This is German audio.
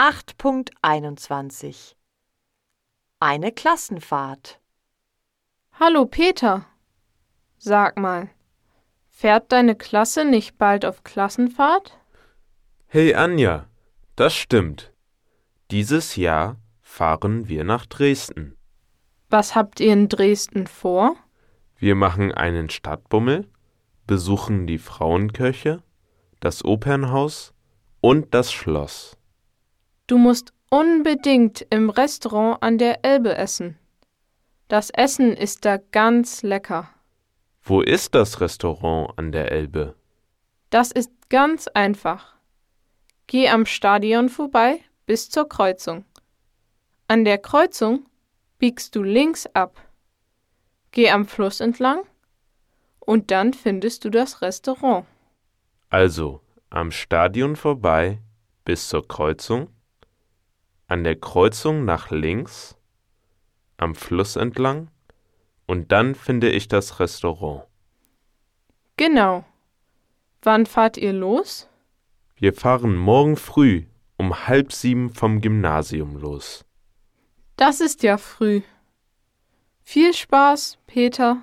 8.21 Eine Klassenfahrt Hallo Peter. Sag mal, fährt deine Klasse nicht bald auf Klassenfahrt? Hey Anja, das stimmt. Dieses Jahr fahren wir nach Dresden. Was habt ihr in Dresden vor? Wir machen einen Stadtbummel, besuchen die Frauenkirche, das Opernhaus und das Schloss. Du musst unbedingt im Restaurant an der Elbe essen. Das Essen ist da ganz lecker. Wo ist das Restaurant an der Elbe? Das ist ganz einfach. Geh am Stadion vorbei bis zur Kreuzung. An der Kreuzung biegst du links ab. Geh am Fluss entlang und dann findest du das Restaurant. Also am Stadion vorbei bis zur Kreuzung, an der Kreuzung nach links, am Fluss entlang und dann finde ich das Restaurant. Genau. Wann fahrt ihr los? Wir fahren morgen früh um halb sieben vom Gymnasium los. Das ist ja früh. Viel Spaß, Peter.